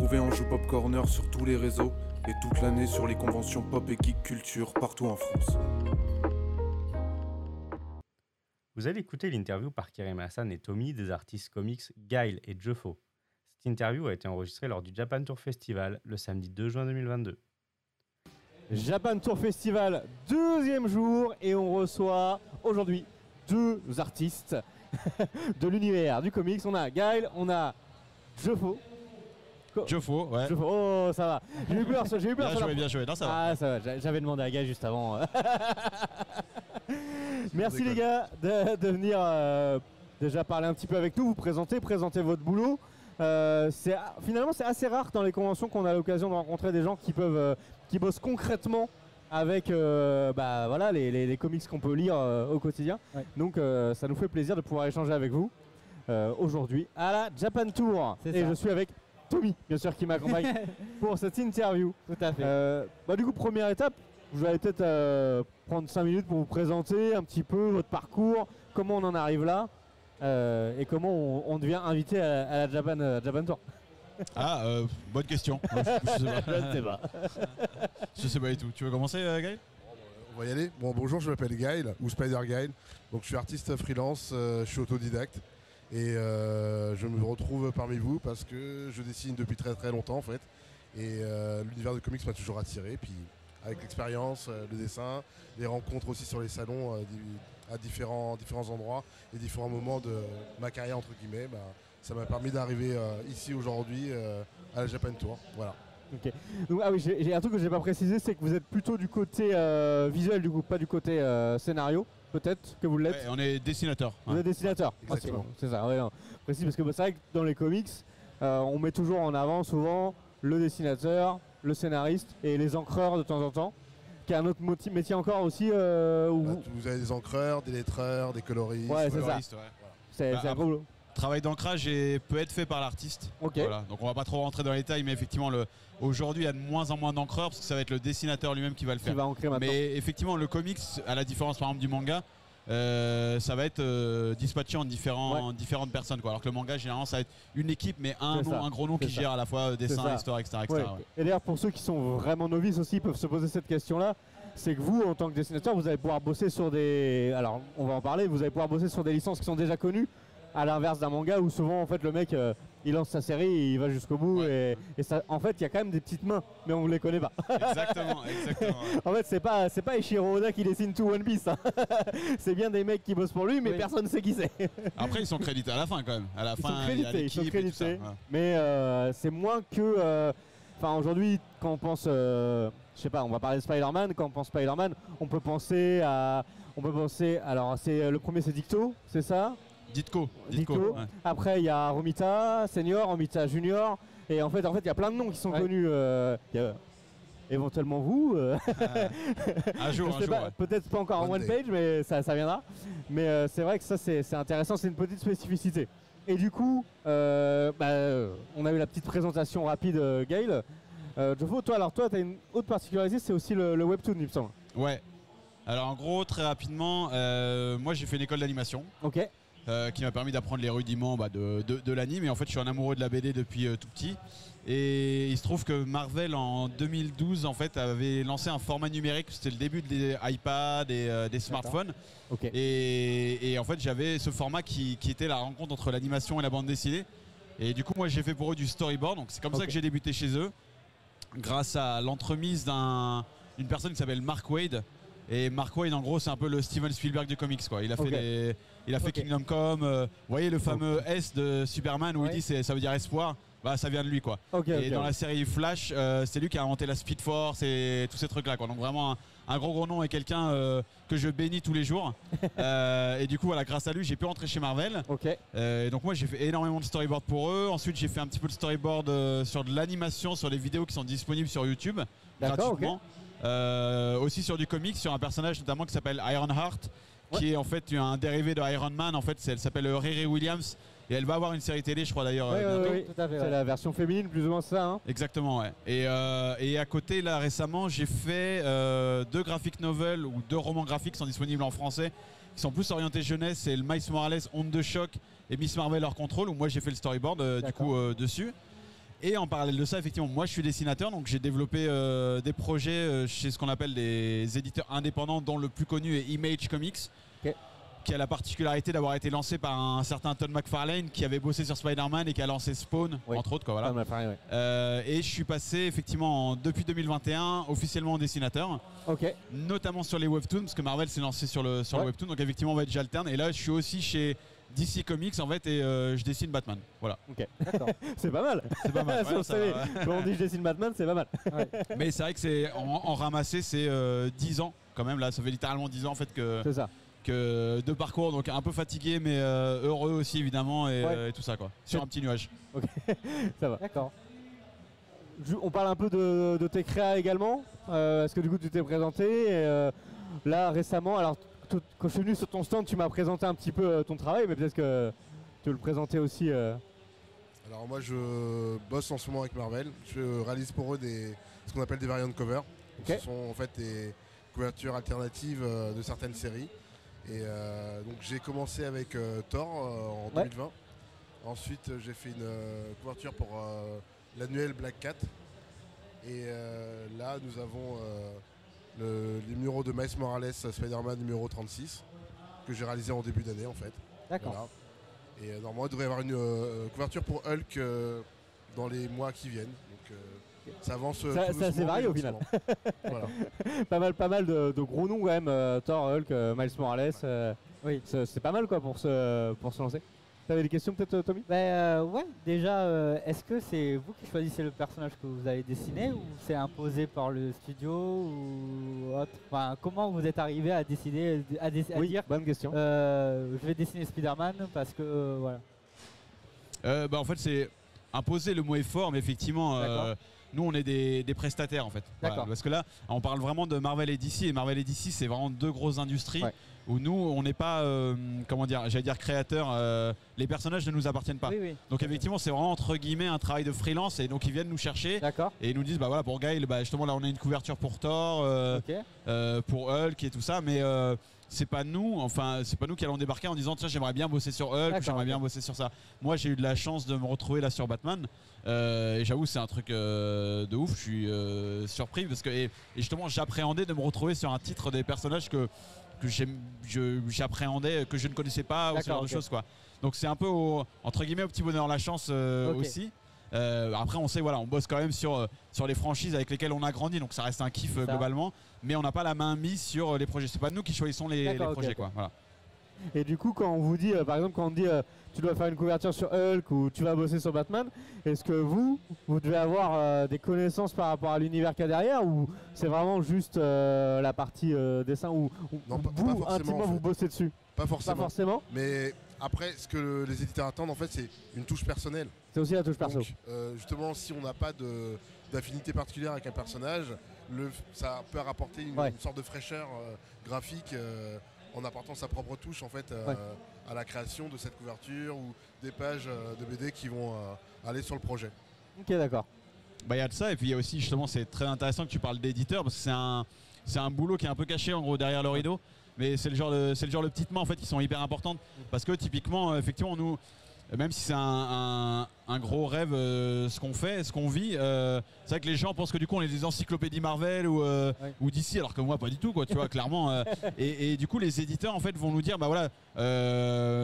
retrouver en joue Pop Corner sur tous les réseaux et toute l'année sur les conventions pop et geek culture partout en France. Vous allez écouter l'interview par Kerim Hassan et Tommy des artistes comics Guile et Jeffo. Cette interview a été enregistrée lors du Japan Tour Festival le samedi 2 juin 2022. Japan Tour Festival, deuxième jour, et on reçoit aujourd'hui deux artistes de l'univers du comics. On a Gaël, on a Jeffo. Jeffo, ouais. Oh, ça va. J'ai eu peur, j'ai eu peur. Bien la- joué, bien joué. Non, ça va. Ah, ça va. J'avais demandé à Gaël juste avant. Merci les gars de, de venir euh, déjà parler un petit peu avec nous, vous présenter, présenter votre boulot. Euh, c'est finalement c'est assez rare dans les conventions qu'on a l'occasion de rencontrer des gens qui peuvent euh, qui bossent concrètement avec euh, bah, voilà, les, les- les comics qu'on peut lire euh, au quotidien. Ouais. Donc euh, ça nous fait plaisir de pouvoir échanger avec vous euh, aujourd'hui à la Japan Tour. Et ça. je suis avec Tommy, bien sûr, qui m'accompagne pour cette interview. Tout à fait. Euh, bah, du coup, première étape, vous allez peut-être euh, prendre 5 minutes pour vous présenter un petit peu votre parcours, comment on en arrive là euh, et comment on, on devient invité à, à la Japan, euh, Japan Tour. Ah, euh, bonne question. je, je sais pas. Je ne sais pas. Je sais pas du tout. Tu veux commencer, euh, Gaël? On va y aller. Bon, bonjour, je m'appelle Gaël, ou Spider Gaël. Donc, je suis artiste freelance, euh, je suis autodidacte. Et euh, je me retrouve parmi vous parce que je dessine depuis très très longtemps en fait. Et euh, l'univers de comics m'a toujours attiré. Puis, avec l'expérience, euh, le dessin, les rencontres aussi sur les salons à différents, différents endroits et différents moments de ma carrière, entre guillemets, bah, ça m'a permis d'arriver ici aujourd'hui à la Japan Tour. Voilà. Donc, ah oui, j'ai un truc que j'ai pas précisé, c'est que vous êtes plutôt du côté visuel du coup, pas du côté scénario, peut-être que vous l'êtes. Ouais, On est dessinateur. Vous êtes dessinateur. Exactement. Ah, c'est bon, c'est ça, ouais, non. Précis parce que bah, c'est vrai que dans les comics, euh, on met toujours en avant souvent le dessinateur, le scénariste et les encreurs de temps en temps, qui est un autre métier encore aussi euh, où Bah, vous avez des encreurs, des lettreurs, des coloristes. Ouais, c'est ça. Ouais. c'est Bah, un gros. Travail d'ancrage peut être fait par l'artiste. Voilà. Donc on va pas trop rentrer dans les détails, mais effectivement, le... aujourd'hui, il y a de moins en moins d'encreurs parce que ça va être le dessinateur lui-même qui va le faire. va ancrer maintenant. Mais effectivement, le comics, à la différence par exemple du manga, euh, ça va être euh, dispatché en, différents, en différentes personnes. Quoi. Alors que le manga, généralement, ça va être une équipe, mais un, nom, un gros nom qui ça. gère à la fois euh, dessin, histoire, etc. etc., Ouais. ouais. Et d'ailleurs, pour ceux qui sont vraiment novices aussi, ils peuvent se poser cette question-là. C'est que vous, en tant que dessinateur, vous allez pouvoir bosser sur des. Alors, on va en parler. Vous allez pouvoir bosser sur des licences qui sont déjà connues, à l'inverse d'un manga où souvent, en fait, le mec, euh, il lance sa série, et il va jusqu'au bout, et, et ça, en fait, il y a quand même des petites mains, mais on ne les connaît pas. Exactement, exactement. ouais. en fait, c'est pas, c'est pas Ishiro Oda qui dessine tout One Piece. hein. c'est bien des mecs qui bossent pour lui, mais Oui. personne ne sait qui c'est. Après, ils sont crédités à la fin quand même. À la Ils fin, sont il y a crédités, ils sont crédités. ouais. Mais euh, c'est moins que. euh, Enfin, aujourd'hui, quand on pense. euh, je sais pas, on va parler de Spider-Man. Quand on pense Spider-Man, on peut penser à. On peut penser. Alors, c'est le premier, c'est Dicto, c'est ça? Ditko. Ditko. Ditko. ouais. Après, il y a Romita Senior, Romita Junior. Et en fait, en fait, il y a plein de noms qui sont Ouais. connus. euh, il y a éventuellement vous. euh, Un jour, un jour. ouais. Peut-être pas encore en One page, mais ça, ça viendra. Mais euh, c'est vrai que ça, c'est intéressant, c'est une petite spécificité. Et du coup, euh, bah, on a eu la petite présentation rapide, euh, Gail. Euh, Jofo, toi, alors toi, tu as une autre particularité, c'est aussi le, le webtoon, il me semble. Ouais. Alors en gros, très rapidement, euh, moi j'ai fait une école d'animation Ok. Euh, qui m'a permis d'apprendre les rudiments bah, de, de, de l'anime. Et en fait, je suis un amoureux de la BD depuis euh, tout petit. Et il se trouve que Marvel en 2012 en fait avait lancé un format numérique. C'était le début des iPads et euh, des smartphones. Et, et en fait, j'avais ce format qui, qui était la rencontre entre l'animation et la bande dessinée. Et du coup, moi, j'ai fait pour eux du storyboard. Donc, c'est comme ça que j'ai débuté chez eux, grâce à l'entremise d'un- d'une personne qui s'appelle Mark Wade. Et Mark Wade, en gros, c'est un peu le Steven Spielberg du comics, quoi. Il a fait, il a fait. Kingdom Come. euh, vous voyez le fameux S de Superman où Ouais. il dit c'est- ça veut dire espoir. Bah, ça vient de lui, quoi. Et dans la série Flash, euh, c'est lui qui a inventé la Speed Force et tous ces trucs-là. Quoi. Donc vraiment un, un gros gros nom et quelqu'un euh, que je bénis tous les jours. Et du coup, voilà, grâce à lui, j'ai pu rentrer chez Marvel. Et donc moi, j'ai fait énormément de storyboard pour eux. Ensuite, j'ai fait un petit peu de storyboard sur de l'animation, sur des vidéos qui sont disponibles sur YouTube gratuitement. Euh, aussi sur du comics, sur un personnage notamment qui s'appelle Ironheart. Qui est en fait un dérivé de Iron Man. En fait, elle s'appelle Riri Williams et elle va avoir une série télé, je crois d'ailleurs. Ouais, ouais, ouais, Tout à fait, C'est ouais. la version féminine, plus ou moins ça. Hein. Exactement, ouais. Et, euh, et à côté, là, récemment, j'ai fait euh, deux graphic novels ou deux romans graphiques qui sont disponibles en français, qui sont plus orientés jeunesse. C'est le Miles Morales, Honte de choc et Miss Marvel hors contrôle, où moi j'ai fait le storyboard euh, du coup euh, dessus. Et en parallèle de ça, effectivement, moi je suis dessinateur, donc j'ai développé euh, des projets euh, chez ce qu'on appelle des éditeurs indépendants, dont le plus connu est Image Comics, qui a la particularité d'avoir été lancé par un certain Todd McFarlane qui avait bossé sur Spider-Man et qui a lancé Spawn, Oui. entre autres. Quoi, voilà. Ouais. Euh, et je suis passé effectivement en- depuis 2021 officiellement en dessinateur, notamment sur les webtoons, parce que Marvel s'est lancé sur le, sur le webtoon, donc effectivement en fait, j'alterne. Et là je suis aussi chez DC Comics en fait et euh, je dessine Batman. Voilà. Ok. C'est pas mal. C'est pas mal. Ouais, ça. Quand on dit je dessine Batman, c'est pas mal. Mais c'est vrai que c'est en, en ramassé, c'est euh, 10 ans quand même. Là, ça fait littéralement 10 ans en fait que, C'est ça. que de parcours, donc un peu fatigué, mais euh, heureux aussi évidemment et, Ouais. euh, et tout ça quoi. Sur un petit nuage. Ça va. D'accord. On parle un peu de, de tes créas également. Euh, Est-ce que du coup tu t'es présenté et, euh, là récemment Alors quand je suis venu sur ton stand, tu m'as présenté un petit peu euh, ton travail, mais peut-être que tu veux le présenter aussi. euh, Alors moi je bosse en ce moment avec Marvel. Je réalise pour eux des, ce qu'on appelle des variant covers. Donc, Ok. Ce sont en fait des couvertures alternatives euh, de certaines séries. Et euh, donc j'ai commencé avec euh, Thor euh, en Ouais. 2020. Ensuite j'ai fait une couverture pour l'annuel Black Cat. Et là nous avons le, les numéros de Miles Morales Spider-Man numéro 36 que j'ai réalisé en début d'année en fait. D'accord. Voilà. Et euh, normalement, il devrait y avoir une euh, couverture pour Hulk euh, dans les mois qui viennent. Donc euh, ça avance. Ça- assez doucement, varié au final. voilà. pas mal, pas mal de, de gros noms quand même. euh, Thor, Hulk, euh, Miles Morales. euh, Oui. c'est c'est pas mal quoi pour se, pour se lancer. T'avais des questions peut-être euh, Tommy? Ben euh, ouais, déjà, euh, est-ce que c'est vous qui choisissez le personnage que vous allez dessiner ou c'est imposé par le studio ou autre? Enfin, comment vous êtes arrivé à décider, à, dé- à Oui, dire bonne question. euh, je vais dessiner Spider-Man parce que euh, voilà. Euh, bah, en fait, c'est imposer le mot est fort, mais effectivement, nous on est des, des prestataires en fait. Voilà. Parce que là, on parle vraiment de Marvel et DC, et Marvel et DC, c'est vraiment deux grosses industries Ouais. Où nous, on n'est pas, euh, comment dire, j'allais dire créateurs. euh, les personnages ne nous appartiennent pas. Oui, oui. Donc effectivement, c'est vraiment entre guillemets un travail de freelance, et donc ils viennent nous chercher. D'accord. Et ils nous disent, bah voilà, pour Gail, bah, justement là on a une couverture pour Thor, euh, pour Hulk et tout ça, mais c'est pas nous, enfin c'est pas nous qui allons débarquer en disant tiens j'aimerais bien bosser sur Hulk, j'aimerais bien bosser sur ça. Moi j'ai eu de la chance de me retrouver là sur Batman, euh, et j'avoue c'est un truc euh, de ouf, je suis euh, surpris parce que et, et justement j'appréhendais de me retrouver sur un titre des personnages que que j'appréhendais, que je ne connaissais pas, ou ce genre de choses quoi. Donc c'est un peu au- entre guillemets au petit bonheur la chance euh, aussi. Euh, après on sait voilà on bosse quand même sur, euh, sur les franchises avec lesquelles on a grandi donc ça reste un kiff globalement mais on n'a pas la main mise sur les projets c'est pas nous qui choisissons les, projets quoi voilà. Et du coup, quand on vous dit, euh, par exemple, quand on dit euh, tu dois faire une couverture sur Hulk ou tu vas bosser sur Batman, est-ce que vous, vous devez avoir euh, des connaissances par rapport à l'univers qu'il y a derrière ou c'est vraiment juste la partie dessin ou, ou Non, pas- vous, pas forcément, intimement, en fait. vous bossez dessus? Pas Pas forcément? forcément. Mais après, ce que le- les éditeurs attendent, en fait, c'est une touche personnelle. C'est aussi la touche perso. Donc, justement, si on n'a pas d'affinité particulière avec un personnage, le, ça peut rapporter une, Ouais. une sorte de fraîcheur graphique en apportant sa propre touche en fait euh, Ouais. à la création de cette couverture ou des pages euh, de BD qui vont euh, aller sur le projet. Ok, d'accord. Bah il y a de ça et puis il y a aussi justement c'est très intéressant que tu parles d'éditeur parce que c'est un c'est un boulot qui est un peu caché en gros derrière le rideau mais c'est le genre de c'est le genre de petites mains en fait qui sont hyper importantes parce que typiquement effectivement nous même si c'est un, un- un gros rêve euh, ce qu'on fait, ce qu'on vit, euh, c'est vrai que les gens pensent que du coup on est des encyclopédies Marvel ou, euh, Ouais. ou d'ici alors que moi pas du tout quoi tu vois clairement euh, et, et du coup les éditeurs en fait vont nous dire bah voilà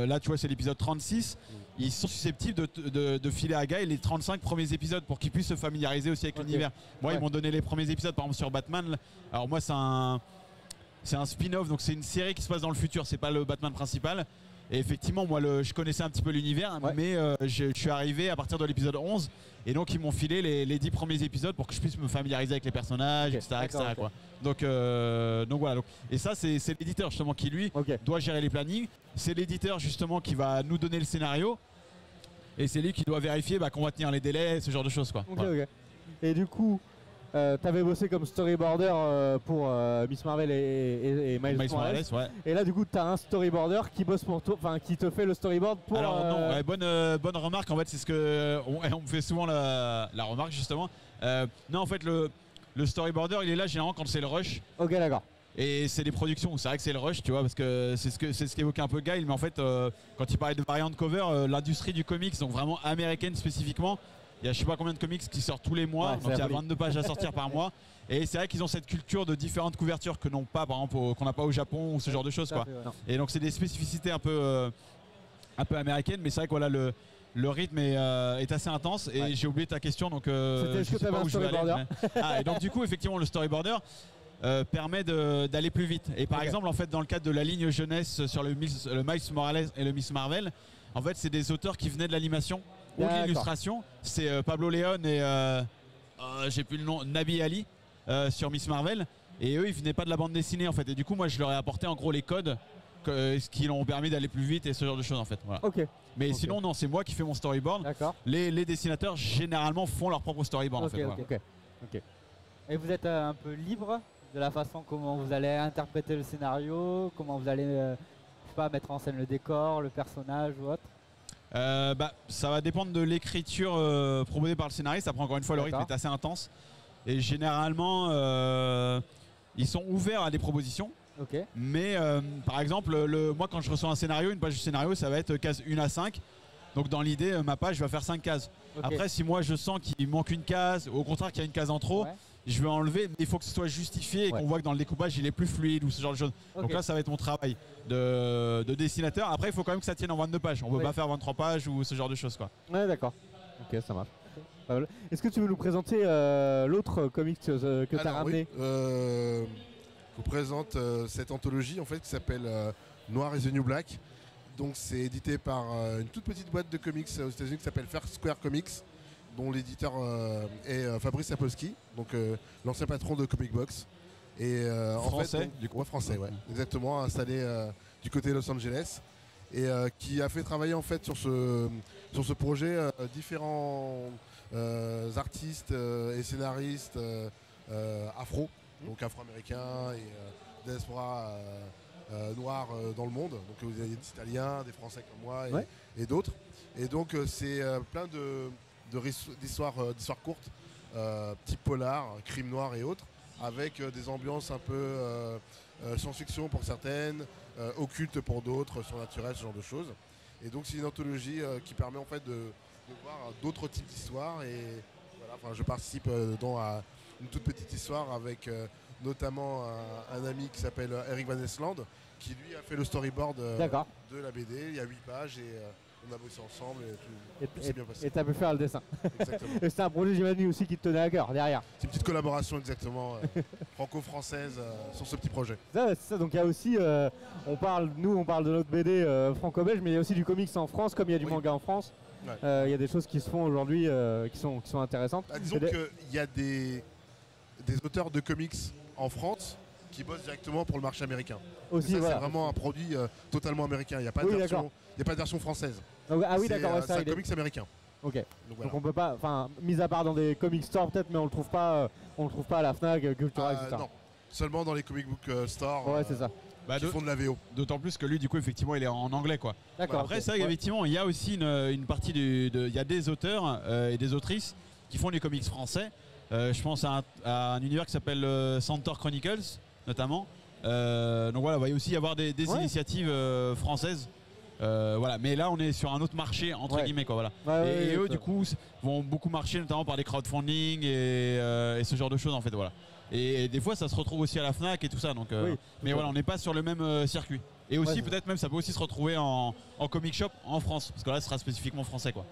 là tu vois c'est l'épisode 36 ils sont susceptibles de, de- de filer à Guy les 35 premiers épisodes pour qu'il puisse se familiariser aussi avec l'univers. Moi, Ouais. ils m'ont donné les premiers épisodes, par exemple sur Batman. Alors moi, c'est un, c'est un spin-off, donc c'est une série qui se passe dans le futur. C'est pas le Batman principal. Et effectivement, moi, le, je connaissais un petit peu l'univers, Ouais. mais euh, je, je suis arrivé à partir de l'épisode 11, et donc ils m'ont filé les, les 10 premiers épisodes pour que je puisse me familiariser avec les personnages, etc., quoi. Donc, euh, donc voilà. donc- et ça, c'est l'éditeur justement qui lui doit gérer les plannings. C'est l'éditeur justement qui va nous donner le scénario. Et c'est lui qui doit vérifier bah, qu'on va tenir les délais, ce genre de choses. Quoi. Ok, Voilà. ok. Et du coup, euh, t'avais bossé comme storyboarder euh, pour euh, Miss Marvel et, et- et Miles, Miles Morales. Morales, ouais. Et là, du coup, t'as un storyboarder qui bosse pour toi, enfin, qui te fait le storyboard pour. Alors euh, non, ouais, bonne, bonne remarque. En fait, c'est ce que on, on me fait souvent la, la remarque justement. Non, en fait, le, le storyboarder, il est là généralement quand c'est le rush. Ok, d'accord. Et c'est des productions où c'est vrai que c'est le rush, tu vois, parce que c'est ce que c'est ce qu'évoquait un peu Gail, mais en fait, euh, quand il parlait de variant cover, euh, l'industrie du comics, donc vraiment américaine spécifiquement, Il y a je sais pas combien de comics qui sortent tous les mois, Ouais, donc il y a la folie. 22 pages à sortir par mois. Et c'est vrai qu'ils ont cette culture de différentes couvertures que n'ont pas, par exemple, qu'on n'a pas au Japon ou ce genre de choses. Tout à Quoi. fait, ouais. Et donc c'est des spécificités un peu, euh, un peu américaines, mais c'est vrai que voilà, le, le rythme est, euh, est assez intense. Et Ouais. j'ai oublié ta question, donc euh, je que sais pas un où je vais aller, storyboarder mais- Ah, et donc du coup, effectivement, le storyboarder euh, permet d'aller plus vite. Et par exemple, en fait, dans le cadre de la ligne jeunesse sur le, le Miles Morales et le Miss Marvel, en fait, c'est des auteurs qui venaient de l'animation ou l'illustration. C'est euh, Pablo Leon et euh, euh, j'ai plus le nom, Nabi Ali sur Miss Marvel. Et eux, ils venaient pas de la bande dessinée en fait. Et du coup, moi, je leur ai apporté en gros les codes que- ce qui l'ont permis d'aller plus vite et ce genre de choses en fait. Voilà. Mais sinon, non, c'est moi qui fais mon storyboard. Les, les dessinateurs généralement font leur propre storyboard en fait. ok. voilà. ok. Et vous êtes un peu libre de la façon comment vous allez interpréter le scénario, comment vous allez, euh, je sais pas, mettre en scène le décor, le personnage ou autre? Euh, bah, ça va dépendre de l'écriture euh, proposée par le scénariste. Après, encore une fois, le rythme est assez intense. Et généralement, euh, ils sont ouverts à des propositions. Mais euh, par exemple, le, moi, quand je reçois un scénario, une page du scénario, ça va être case 1 à 5. Donc, dans l'idée, ma page va faire 5 cases. Après, si moi je sens qu'il manque une case, ou au contraire qu'il y a une case en trop, Ouais. Je vais enlever. Mais il faut que ce soit justifié et Ouais. qu'on voit que dans le découpage, il est plus fluide ou ce genre de choses. Donc là, ça va être mon travail de, de dessinateur. Après, il faut quand même que ça tienne en 22 pages. On peut Oui. pas faire 23 pages ou ce genre de choses. quoi. Ouais, d'accord. Ok, ça marche. Est-ce que tu veux nous présenter euh, l'autre comic euh, que tu as ramené oui, euh, je vous présente euh, cette anthologie en fait qui s'appelle euh, Noir is the New Black. Donc c'est édité par euh, une toute petite boîte de comics aux États-Unis qui s'appelle Fair Square Comics, dont l'éditeur euh, est euh, Fabrice Sapolsky, donc euh, l'ancien patron de Comic Box. Et euh, en Français, fait, donc- du coup. ouais, français, ouais, exactement, installé du côté de Los Angeles et euh, qui a fait travailler en fait sur ce sur ce projet euh, différents euh, artistes et scénaristes afro, donc afro-américains et diaspora noirs euh, dans le monde. Donc vous avez des Italiens, des Français comme moi et, Ouais. et d'autres. Et donc c'est plein de d'histoires euh, courtes, euh, type polar, crime noir et autres, avec euh, des ambiances un peu science-fiction pour certaines, occultes pour d'autres, surnaturelles, ce genre de choses. Et donc c'est une anthologie qui permet en fait de, de voir d'autres types d'histoires et voilà, enfin, je participe dedans à une toute petite histoire avec notamment un, un ami qui s'appelle Eric Van Esland qui lui a fait le storyboard de la BD. Il y a 8 pages et on a bossé ensemble et tout, Et- tout s'est bien passé. Et tu as pu faire le dessin. Exactement. Et c'était un projet, j'imagine, aussi qui te tenait à cœur derrière. C'est une petite collaboration exactement euh, franco-française euh, sur ce petit projet. C'est ça, donc il y a aussi, euh, on parle, nous on parle de notre BD franco-belge, mais il y a aussi du comics en France, comme il y a du Oui. manga en France. Ouais. Il y a des choses qui se font aujourd'hui qui, sont, qui sont intéressantes. Ah, disons des- qu'il y a des, des auteurs de comics en France qui bossent directement pour le marché américain. Aussi, voilà. c'est vraiment un produit euh, totalement américain. Il n'y a, pas Oui, de version- d'accord. il y a pas de version française. Donc, ah oui, C'est, d'accord, euh, ouais, c'est un il est- comics américain. Ok. Donc, voilà. Donc on peut pas, enfin, mis à part dans des comic stores peut-être, mais on le trouve pas, euh, on le trouve pas à la Fnac, euh, Cultura, Ah, etc. non, seulement dans les comic book euh, stores Ouais, euh, c'est ça. Bah, qui font de la VO. D'autant plus que lui, du coup, effectivement, il est en anglais. quoi. D'accord. Après, ok. c'est vrai Ouais. qu'effectivement, il y a aussi une, une partie du. de- Il y a des auteurs euh, et des autrices qui font des comics français. Euh, je pense à un, à un univers qui s'appelle euh, Centaur Chronicles, notamment. Euh, donc voilà, il va y aussi y avoir des, des Ouais. initiatives euh, françaises. Euh, voilà, mais là on est sur un autre marché entre Ouais. guillemets quoi voilà. Ouais, ouais, et, eux du coup vont beaucoup marcher notamment par des crowdfunding et, euh, et ce genre de choses en fait voilà. Et, et des fois ça se retrouve aussi à la Fnac et tout ça donc. euh, Oui, mais voilà on n'est pas sur le même circuit. Et aussi peut-être même ça peut aussi se retrouver en, en comic shop en France parce que là ce sera spécifiquement français quoi.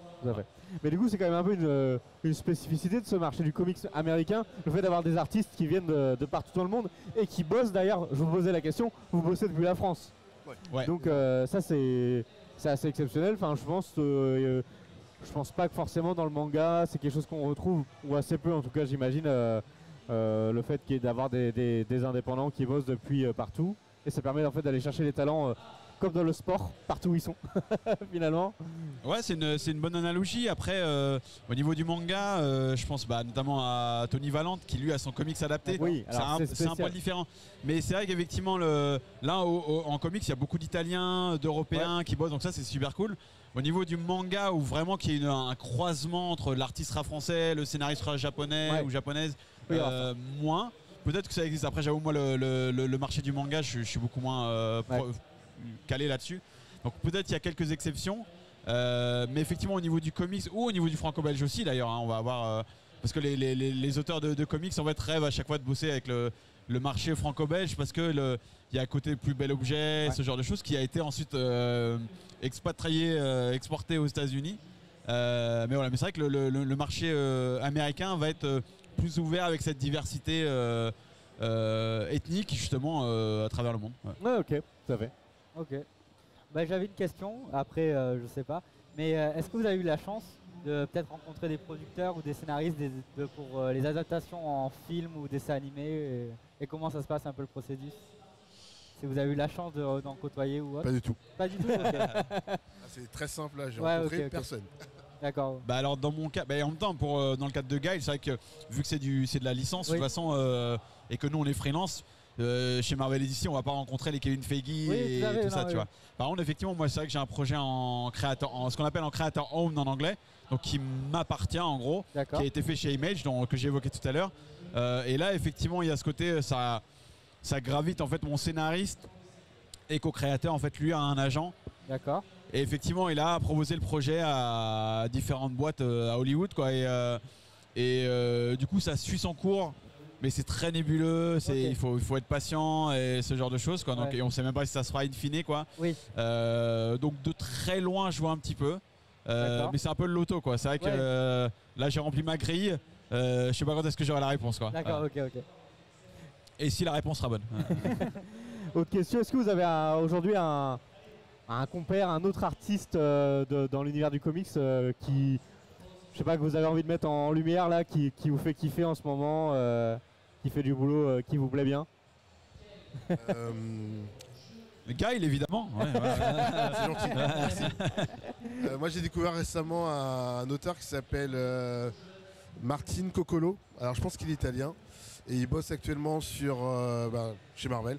Mais du coup, c'est quand même un peu une, une spécificité de ce marché du comics américain, le fait d'avoir des artistes qui viennent de, de partout dans le monde et qui bossent d'ailleurs. Je vous posais la question, vous bossez depuis la France. Donc euh, ça, c'est assez exceptionnel. Enfin, je pense, euh, je pense pas que forcément dans le manga, c'est quelque chose qu'on retrouve ou assez peu, en tout cas, j'imagine. euh, le fait d'avoir des, indépendants qui bossent depuis partout et ça permet en fait d'aller chercher les talents comme dans le sport partout où ils sont finalement Ouais, c'est une, une bonne analogie. Après, euh, au niveau du manga, euh, je pense bah, notamment à Tony Valente qui lui a son comics adapté. Oui, c'est un, un poil différent. Mais c'est vrai qu'effectivement, là au- au- en comics, il y a beaucoup d'Italiens, d'Européens qui bossent, donc ça c'est super cool. Au niveau du manga, où vraiment qu'il y ait une- un croisement entre l'artiste sera français, le scénariste sera japonais Ouais. ou japonaise, Oui, euh, moins. Peut-être que ça existe. Après, j'avoue, moi, le, le- marché du manga, je, je suis beaucoup moins euh, calé là-dessus. Donc peut-être il y a quelques exceptions. Euh, mais effectivement, au niveau du comics ou au niveau du franco-belge aussi, d'ailleurs, hein, on va avoir. euh, parce que les, les- les- les auteurs de, de comics en fait rêvent à chaque fois de bosser avec le, le marché franco-belge parce que il y a un côté plus bel objet, ce genre de choses qui a été ensuite euh, expatrié, euh, exporté aux États-Unis. Mais voilà, mais c'est vrai que le, le- le- le marché américain va être plus ouvert avec cette diversité ethnique justement à travers le monde. ouais. Ouais, ok, à fait. Ok. Bah, J'avais une question, après euh, je sais pas. Mais euh, est-ce que vous avez eu la chance de peut-être rencontrer des producteurs ou des scénaristes des- de- pour euh, les adaptations en film ou dessins animés et, et comment ça se passe un peu le procédus Si vous avez eu la chance de- d'en côtoyer ou autre? Pas du tout. Pas du tout ok. Ah, c'est très simple là, j'ai Ouais, rencontré personne. D'accord. Bah alors dans mon cas, bah, en même temps pour euh, dans le cadre de Guile, c'est vrai que vu que c'est du c'est de la licence Oui. de toute façon euh, et que nous on est freelance. Euh, chez Marvel Edition, on va pas rencontrer les Kevin Feige Oui, et tout non, ça, oui. tu vois. Par contre, effectivement, moi, c'est vrai que j'ai un projet en créateur, en ce qu'on appelle en créateur owned en anglais, donc qui m'appartient en gros, qui a été fait chez Image, dont- que j'ai évoqué tout à l'heure. Euh, et là, effectivement, il y a ce côté, ça, ça gravite en fait mon scénariste et co-créateur, en fait, lui a un agent. D'accord. Et effectivement, il a proposé le projet à différentes boîtes euh, à Hollywood, quoi. Et, euh, et euh, du coup, ça suit son cours. Mais c'est très nébuleux, c'est, il, faut, il faut être patient et ce genre de choses. Quoi. Donc, Ouais. Et on sait même pas si ça sera in fine. Quoi. Oui. Euh, donc de très loin, je vois un petit peu. Euh, mais c'est un peu le loto. Quoi. C'est vrai que Ouais. euh, là, j'ai rempli ma grille. Je sais pas quand est-ce que j'aurai la réponse. Quoi. D'accord, ok, ok. Et si la réponse sera bonne. Autre question, est-ce que vous avez aujourd'hui un, un compère, un autre artiste de- dans l'univers du comics qui, je sais pas, que vous avez envie de mettre en lumière là, qui, qui vous fait kiffer en ce moment, qui fait du boulot euh, qui vous plaît bien Euh, Le gars, il évidemment. Ouais, ouais. c'est gentil, merci. Euh, moi j'ai découvert récemment un, auteur qui s'appelle euh, Martin Coccolo. Alors je pense qu'il est italien et il bosse actuellement sur euh, bah, chez Marvel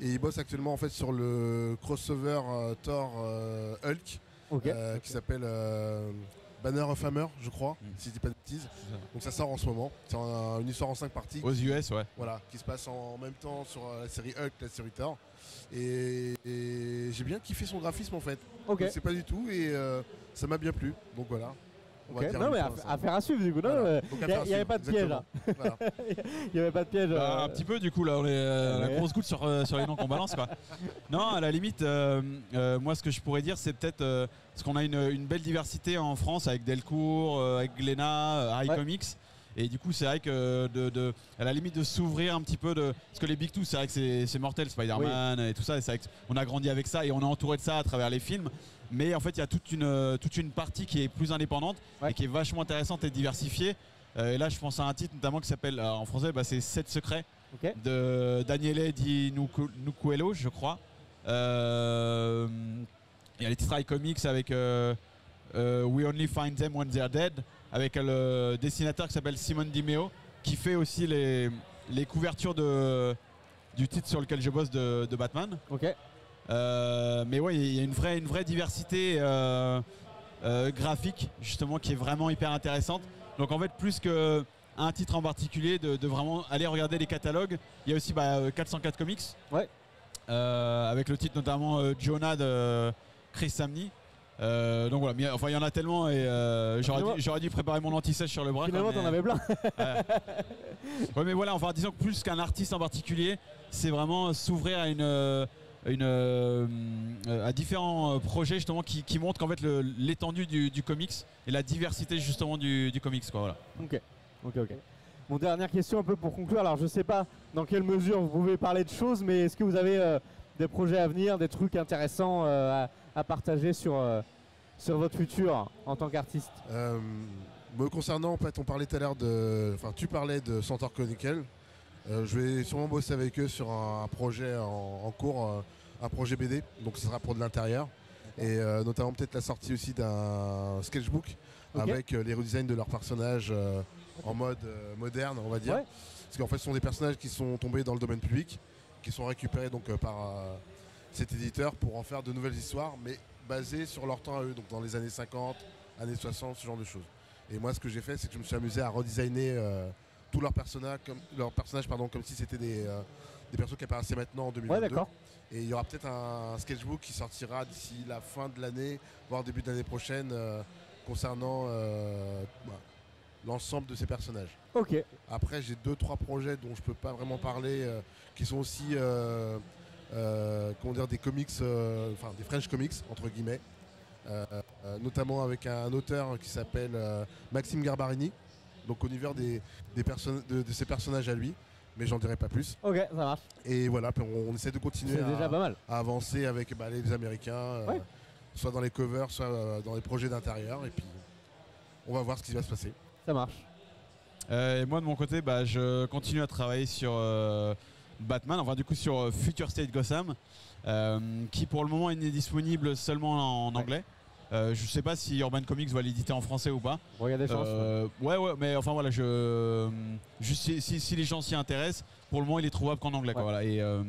et il bosse actuellement en fait sur le crossover euh, Thor euh, Hulk euh, qui s'appelle euh, Banner of Hammer, je crois, Mm. si je dis pas de bêtises. Donc ça sort en ce moment. C'est un- une histoire en cinq parties. Aux US, ouais. Voilà, qui se passe en même temps sur euh, la série Hulk, la série Thor. Et, et j'ai bien kiffé son graphisme en fait. Ok. Sais pas du tout et euh, ça m'a bien plu. Donc voilà. On va Ok. dire Non mais l'instant. affaire à suivre du coup. Non, Voilà. euh, Donc, y a- affaire à y avait pas de piège. Voilà. il n'y avait pas de piège. Bah, euh, un petit peu du coup là on est euh, la grosse goutte sur, euh, sur les noms qu'on balance quoi. Non à la limite euh, euh, moi ce que je pourrais dire c'est peut-être euh, parce qu'on a une, une belle diversité en France avec Delcourt, euh, avec Glénat, euh, Harry Ouais. Comics et du coup c'est vrai que de, de- à la limite de s'ouvrir un petit peu de parce que les Big Two c'est vrai que c'est, mortel Spider-Man et tout ça et c'est vrai que on a grandi avec ça et on est entouré de ça à travers les films mais en fait il y a toute une, euh, toute une partie qui est plus indépendante Ouais. et qui est vachement intéressante et diversifiée Euh, et là je pense à un titre notamment qui s'appelle euh, en français bah, c'est 7 secrets de Daniele Di Nucu- Nucuelo, je crois. Euh, Il y a les titres iComics avec euh, We Only Find Them When They're Dead, avec le dessinateur qui s'appelle Simon Di Meo, qui fait aussi les, les couvertures de, du titre sur lequel je bosse de, de Batman. Ok. Euh, mais ouais, il y a une vraie, une vraie diversité euh, euh, graphique, justement, qui est vraiment hyper intéressante. Donc en fait, plus que un titre en particulier, de, de vraiment aller regarder les catalogues. Il y a aussi bah, euh, 404 Comics, Ouais. Euh, avec le titre notamment Jonah de Chris Samney. Euh, donc voilà, mais, enfin il y en a tellement et euh, j'aurais dû, préparer mon anti-sèche sur le bras. Finalement, t'en avais plein. Ouais, mais voilà, enfin, disons que plus qu'un artiste en particulier, c'est vraiment s'ouvrir à une. Une, euh, euh, à différents euh, projets justement qui, qui montrent qu'en fait l'étendue du, du comics et la diversité justement du, du comics quoi voilà. Ok, ok, ok. Mon dernière question un peu pour conclure. Alors je sais pas dans quelle mesure vous pouvez parler de choses, mais est-ce que vous avez euh, des projets à venir, des trucs intéressants euh, à, à partager sur, euh, sur votre futur en tant qu'artiste? Euh, me concernant, en fait, on parlait tout à l'heure de. Enfin, tu parlais de Centaur Chronicle. Euh, je vais sûrement bosser avec eux sur un, un projet en, en cours, euh, un projet BD. Donc, ce sera pour de l'intérieur. Et euh, notamment, peut-être la sortie aussi d'un sketchbook Ok. avec les redesigns de leurs personnages en mode moderne, on va dire. Ouais. Parce qu'en fait, ce sont des personnages qui sont tombés dans le domaine public, qui sont récupérés donc par cet éditeur pour en faire de nouvelles histoires, mais basées sur leur temps à eux, donc dans les années 50, années 60, ce genre de choses. Et moi, ce que j'ai fait, c'est que je me suis amusé à redesigner euh, tous leurs personnages, comme, leurs personnages pardon, comme si c'était des, euh, des persos qui apparaissaient maintenant en 2022. Ouais, d'accord. Et il y aura peut-être un sketchbook qui sortira d'ici la fin de l'année, voire début de l'année prochaine, euh, concernant euh, bah, l'ensemble de ces personnages. Ok. Après, j'ai deux, trois projets dont je peux pas vraiment parler, euh, qui sont aussi, comment dire, des comics, enfin des French comics entre guillemets, Euh, euh, notamment avec un, auteur qui s'appelle euh, Maxime Garbarini, donc au univers des, des personnes, de, de ses personnages à lui, mais j'en dirai pas plus. Ok, ça marche. Et voilà, puis on, on essaie de continuer à, déjà pas mal. à avancer avec bah, les Américains, euh, Ouais. soit dans les covers, soit euh, dans les projets d'intérieur, et puis on va voir ce qui va se passer. Ça marche. Euh, et moi de mon côté, bah, je continue à travailler sur euh, Batman, enfin du coup sur euh, Future State Gotham, euh, qui pour le moment est disponible seulement en Ouais. anglais. Euh, je sais pas si Urban Comics va l'éditer en français ou pas. Regardez chance. Euh, ouais, ouais, mais enfin voilà, je, juste si, si- si les gens s'y intéressent, pour le moment il est trouvable qu'en anglais. quoi, voilà. et, euh,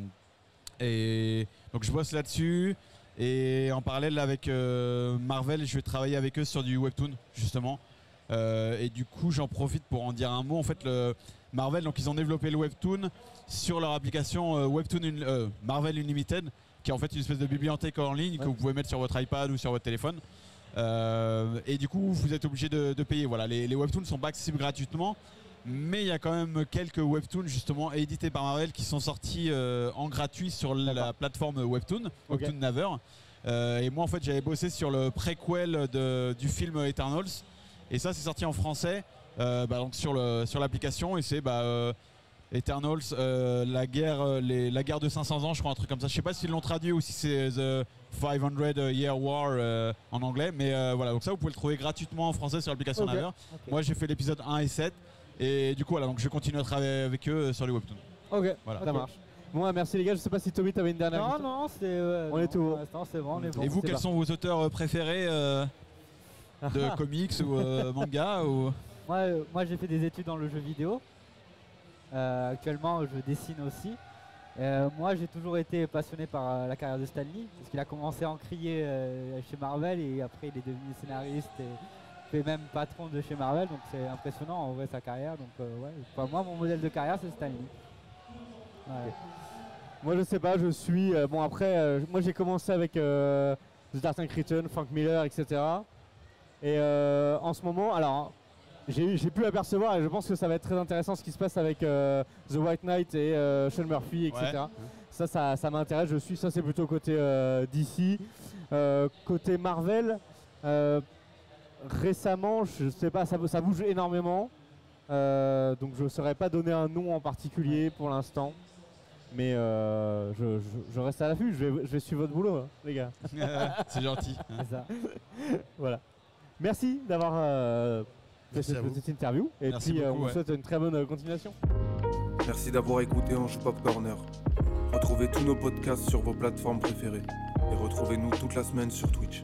et donc je bosse là-dessus. Et en parallèle avec euh, Marvel, je vais travailler avec eux sur du webtoon justement. Euh, et du coup, j'en profite pour en dire un mot. En fait, le Marvel, donc ils ont développé le webtoon sur leur application euh, Webtoon euh, Marvel Unlimited, qui est en fait une espèce de bibliothèque en ligne que vous pouvez mettre sur votre iPad ou sur votre téléphone. Euh, et du coup, vous êtes obligé de, de payer. Voilà, les, les webtoons sont pas accessibles gratuitement, mais il y a quand même quelques webtoons justement édités par Marvel qui sont sortis euh, en gratuit sur la plateforme Webtoon. Webtoon Naver. Euh, et moi, en fait, j'avais bossé sur le préquel de- du film Eternals, et ça, c'est sorti en français, bah, donc sur l'application, et c'est bah, Eternals, euh, la guerre, euh, les- la guerre de 500 ans, je crois un truc comme ça. Je sais pas s'ils l'ont traduit ou si c'est The 500 Year War euh, en anglais, mais euh, voilà. Donc ça, vous pouvez le trouver gratuitement en français sur l'application Ok. Naver. Ok. Moi, j'ai fait l'épisode 1 et 7, et du coup, voilà. Donc je continue à travailler avec eux sur les webtoons. Ok, Voilà. ça marche. Bon, merci les gars. Je sais pas si Tommy, t'avais une dernière Non, question. non, c'est. On est non, tout bon. Pour l'instant, c'est bon, on est bon. et vous, quels sont vos auteurs préférés euh, de comics ou euh, manga ou... Moi, euh, moi j'ai fait des études dans le jeu vidéo. Euh, actuellement, je dessine aussi. Euh, moi, j'ai toujours été passionné par euh, la carrière de Stan Lee, parce qu'il a commencé à en crier chez Marvel et après il est devenu scénariste et fait même patron de chez Marvel, donc c'est impressionnant en vrai sa carrière. Donc ouais, moi, mon modèle de carrière, c'est Stan Lee. Ouais. Moi, je sais pas. Je suis. bon, après, moi, j'ai commencé avec euh, The Dark Knight Return, Frank Miller, etc. Et en ce moment, alors, j'ai pu apercevoir et je pense que ça va être très intéressant ce qui se passe avec euh, The White Knight et euh, Sean Murphy, etc. Ouais. Ça, ça, ça m'intéresse. Je suis. Ça, c'est plutôt côté euh, DC. Euh, côté Marvel, récemment, je sais pas, ça, ça bouge énormément. Donc, je ne saurais pas donner un nom en particulier pour l'instant. Mais je, je- je reste à l'affût. Je vais, je vais suivre votre boulot, hein, les gars. c'est gentil. C'est ça. Voilà. Merci d'avoir fait Merci cette à vous. petite interview. Et Merci puis, euh, beaucoup, on vous souhaite une très bonne euh, continuation. Merci d'avoir écouté Ange Pop Corner. Retrouvez tous nos podcasts sur vos plateformes préférées. Et retrouvez-nous toute la semaine sur Twitch.